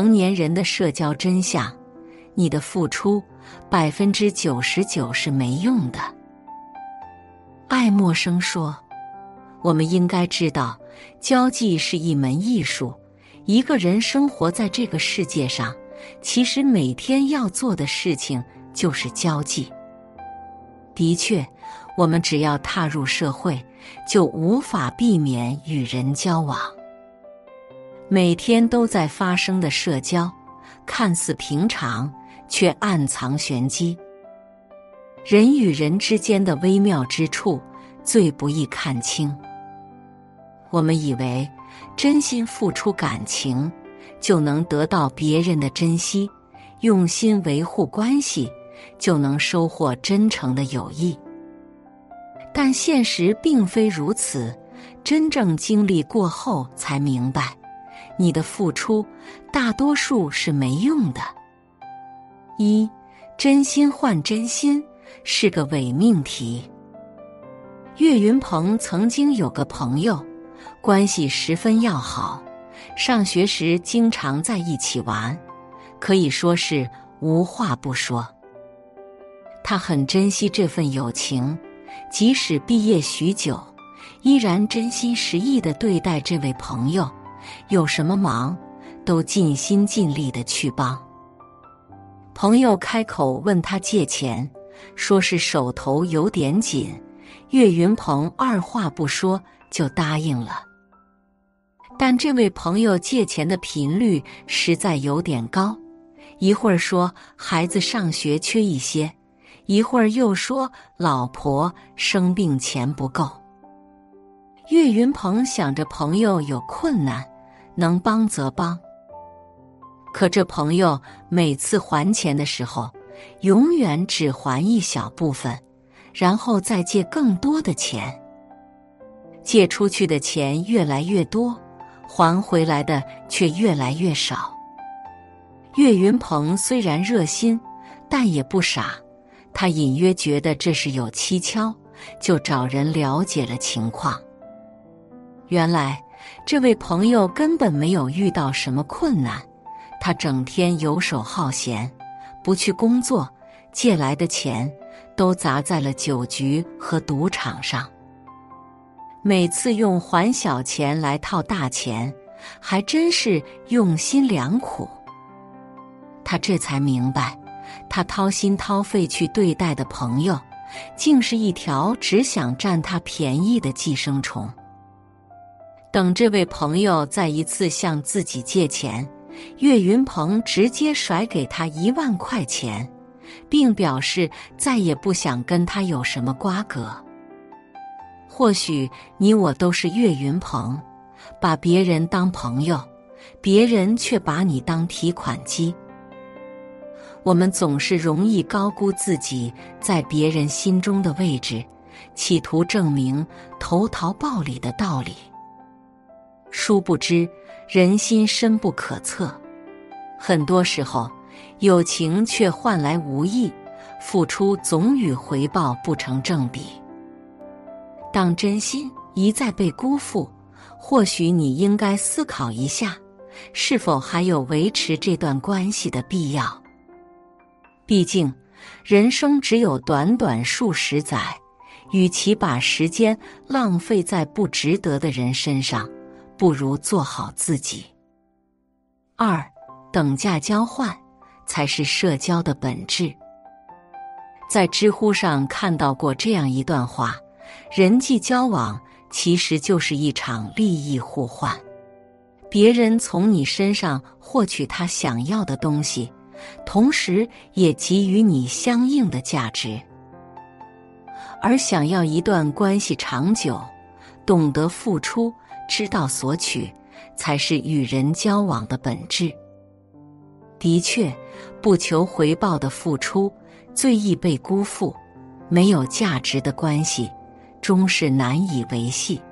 成年人的社交真相：你的付出百分之九十九是没用的。爱默生说：“我们应该知道，交际是一门艺术。一个人生活在这个世界上，其实每天要做的事情就是交际。的确，我们只要踏入社会，就无法避免与人交往。”每天都在发生的社交，看似平常，却暗藏玄机。人与人之间的微妙之处，最不易看清。我们以为真心付出感情，就能得到别人的珍惜；用心维护关系，就能收获真诚的友谊。但现实并非如此，真正经历过后，才明白。你的付出大多数是没用的。一，真心换真心是个伪命题。岳云鹏曾经有个朋友，关系十分要好，上学时经常在一起玩，可以说是无话不说。他很珍惜这份友情，即使毕业许久，依然真心实意的对待这位朋友。有什么忙，都尽心尽力的去帮。朋友开口问他借钱，说是手头有点紧，岳云鹏二话不说就答应了。但这位朋友借钱的频率实在有点高，一会儿说孩子上学缺一些，一会儿又说老婆生病钱不够。岳云鹏想着朋友有困难。能帮则帮，可这朋友每次还钱的时候，永远只还一小部分，然后再借更多的钱。借出去的钱越来越多，还回来的却越来越少。岳云鹏虽然热心，但也不傻，他隐约觉得这是有蹊跷，就找人了解了情况。原来。这位朋友根本没有遇到什么困难，他整天游手好闲，不去工作，借来的钱都砸在了酒局和赌场上。每次用还小钱来套大钱，还真是用心良苦。他这才明白，他掏心掏肺去对待的朋友，竟是一条只想占他便宜的寄生虫。等这位朋友再一次向自己借钱，岳云鹏直接甩给他一万块钱，并表示再也不想跟他有什么瓜葛。或许你我都是岳云鹏，把别人当朋友，别人却把你当提款机。我们总是容易高估自己在别人心中的位置，企图证明投桃报李的道理。殊不知，人心深不可测。很多时候，友情却换来无益，付出总与回报不成正比。当真心一再被辜负，或许你应该思考一下，是否还有维持这段关系的必要。毕竟，人生只有短短数十载，与其把时间浪费在不值得的人身上。不如做好自己。二，等价交换才是社交的本质。在知乎上看到过这样一段话：人际交往其实就是一场利益互换。别人从你身上获取他想要的东西，同时也给予你相应的价值。而想要一段关系长久，懂得付出，知道索取，才是与人交往的本质。的确，不求回报的付出最易被辜负，没有价值的关系终是难以维系。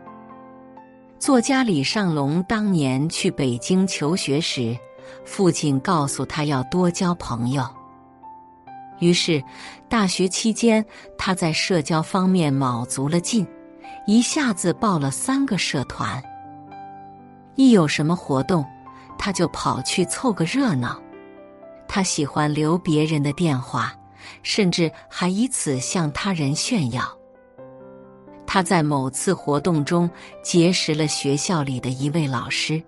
作家李尚龙当年去北京求学时，父亲告诉他要多交朋友。于是，大学期间他在社交方面卯足了劲，一下子报了三个社团。一有什么活动，他就跑去凑个热闹。他喜欢留别人的电话，甚至还以此向他人炫耀。他在某次活动中结识了学校里的一位老师，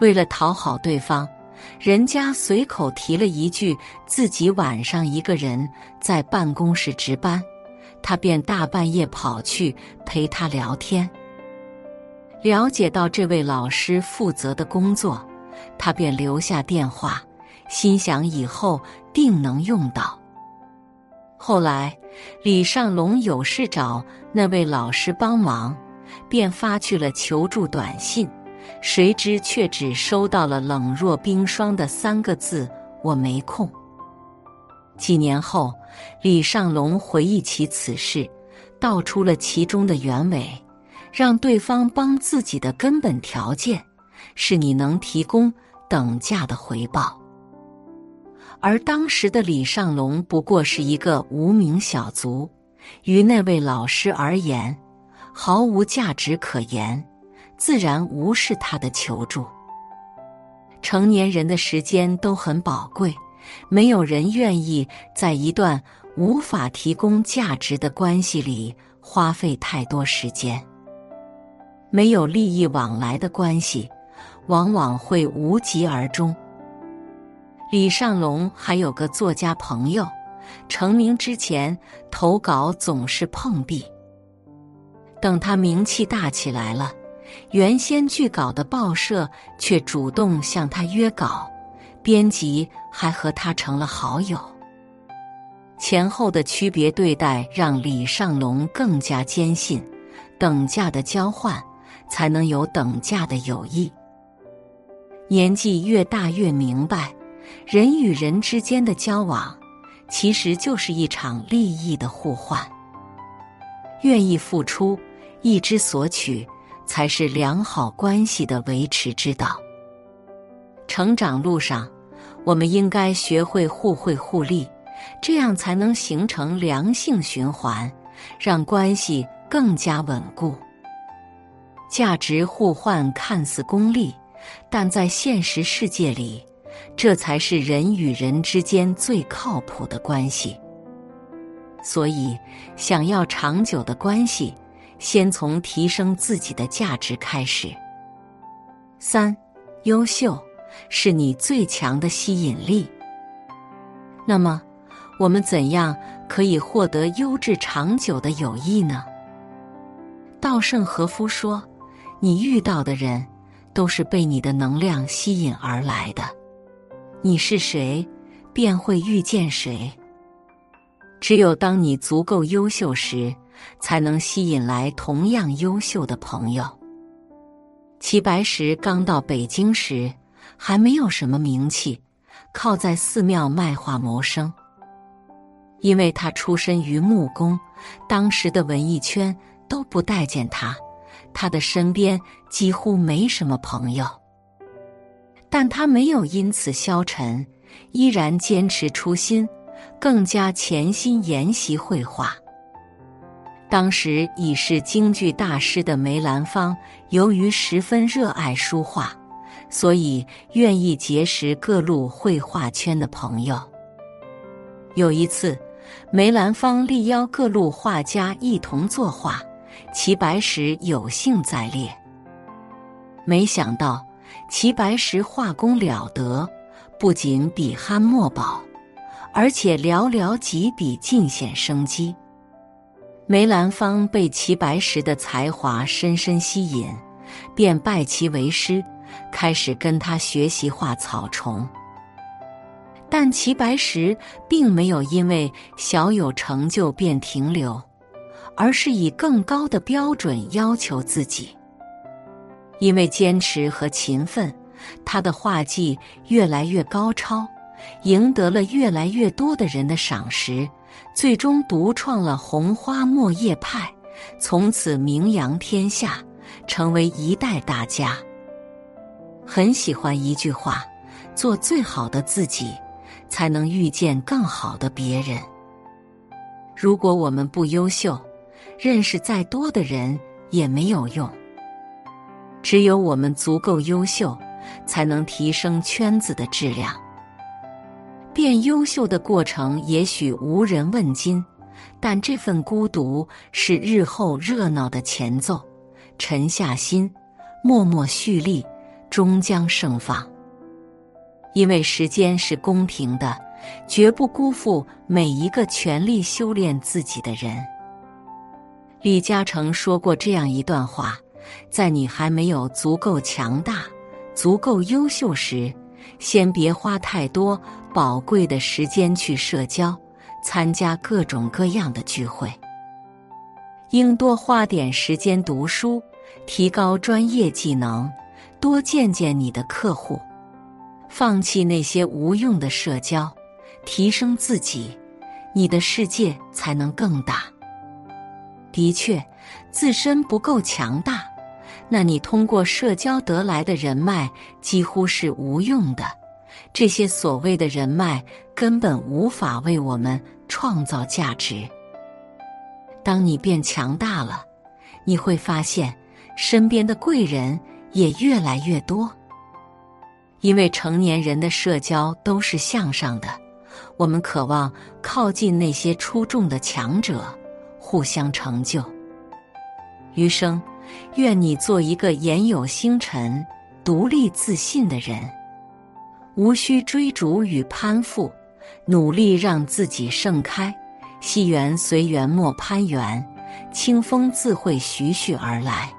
为了讨好对方。人家随口提了一句自己晚上一个人在办公室值班，他便大半夜跑去陪他聊天。了解到这位老师负责的工作，他便留下电话，心想以后定能用到。后来，李尚龙有事找那位老师帮忙，便发去了求助短信。谁知却只收到了冷若冰霜的三个字：“我没空。”几年后，李尚龙回忆起此事，道出了其中的原委：让对方帮自己的根本条件，是你能提供等价的回报。而当时的李尚龙不过是一个无名小卒，于那位老师而言，毫无价值可言。自然无视他的求助。成年人的时间都很宝贵，没有人愿意在一段无法提供价值的关系里花费太多时间。没有利益往来的关系，往往会无疾而终。李尚龙还有个作家朋友，成名之前投稿总是碰壁，等他名气大起来了。原先拒稿的报社却主动向他约稿，编辑还和他成了好友。前后的区别对待让李尚龙更加坚信，等价的交换才能有等价的友谊。年纪越大越明白，人与人之间的交往其实就是一场利益的互换。愿意付出，一之所取。才是良好关系的维持之道。成长路上，我们应该学会互惠互利，这样才能形成良性循环，让关系更加稳固。价值互换看似功利，但在现实世界里，这才是人与人之间最靠谱的关系。所以，想要长久的关系。先从提升自己的价值开始。三，优秀是你最强的吸引力。那么，我们怎样可以获得优质长久的友谊呢？稻盛和夫说：“你遇到的人，都是被你的能量吸引而来的。你是谁，便会遇见谁。只有当你足够优秀时。”才能吸引来同样优秀的朋友。齐白石刚到北京时还没有什么名气，靠在寺庙卖画谋生。因为他出身于木工，当时的文艺圈都不待见他，他的身边几乎没什么朋友。但他没有因此消沉，依然坚持初心，更加潜心研习绘画。当时已是京剧大师的梅兰芳，由于十分热爱书画，所以愿意结识各路绘画圈的朋友。有一次，梅兰芳力邀各路画家一同作画，齐白石有幸在列。没想到，齐白石画工了得，不仅笔酣墨饱，而且寥寥几笔尽显生机。梅兰芳被齐白石的才华深深吸引，便拜其为师，开始跟他学习画草虫。但齐白石并没有因为小有成就便停留，而是以更高的标准要求自己。因为坚持和勤奋，他的画技越来越高超，赢得了越来越多的人的赏识，最终独创了红花墨叶派，从此名扬天下，成为一代大家。很喜欢一句话：“做最好的自己。”才能遇见更好的别人。如果我们不优秀，认识再多的人也没有用。只有我们足够优秀，才能提升圈子的质量。变优秀的过程也许无人问津，但这份孤独是日后热闹的前奏。沉下心，默默蓄力，终将盛放。因为时间是公平的，绝不辜负每一个全力修炼自己的人。李嘉诚说过这样一段话：在你还没有足够强大、足够优秀时，先别花太多宝贵的时间去社交、参加各种各样的聚会，应多花点时间读书，提高专业技能，多见见你的客户。放弃那些无用的社交，提升自己，你的世界才能更大。的确，自身不够强大，那你通过社交得来的人脉几乎是无用的。这些所谓的人脉根本无法为我们创造价值。当你变强大了，你会发现身边的贵人也越来越多。因为成年人的社交都是向上的，我们渴望靠近那些出众的强者，互相成就。余生，愿你做一个言有星辰、独立自信的人，无需追逐与攀附，努力让自己盛开。溪缘随缘莫攀缘，清风自会徐徐而来。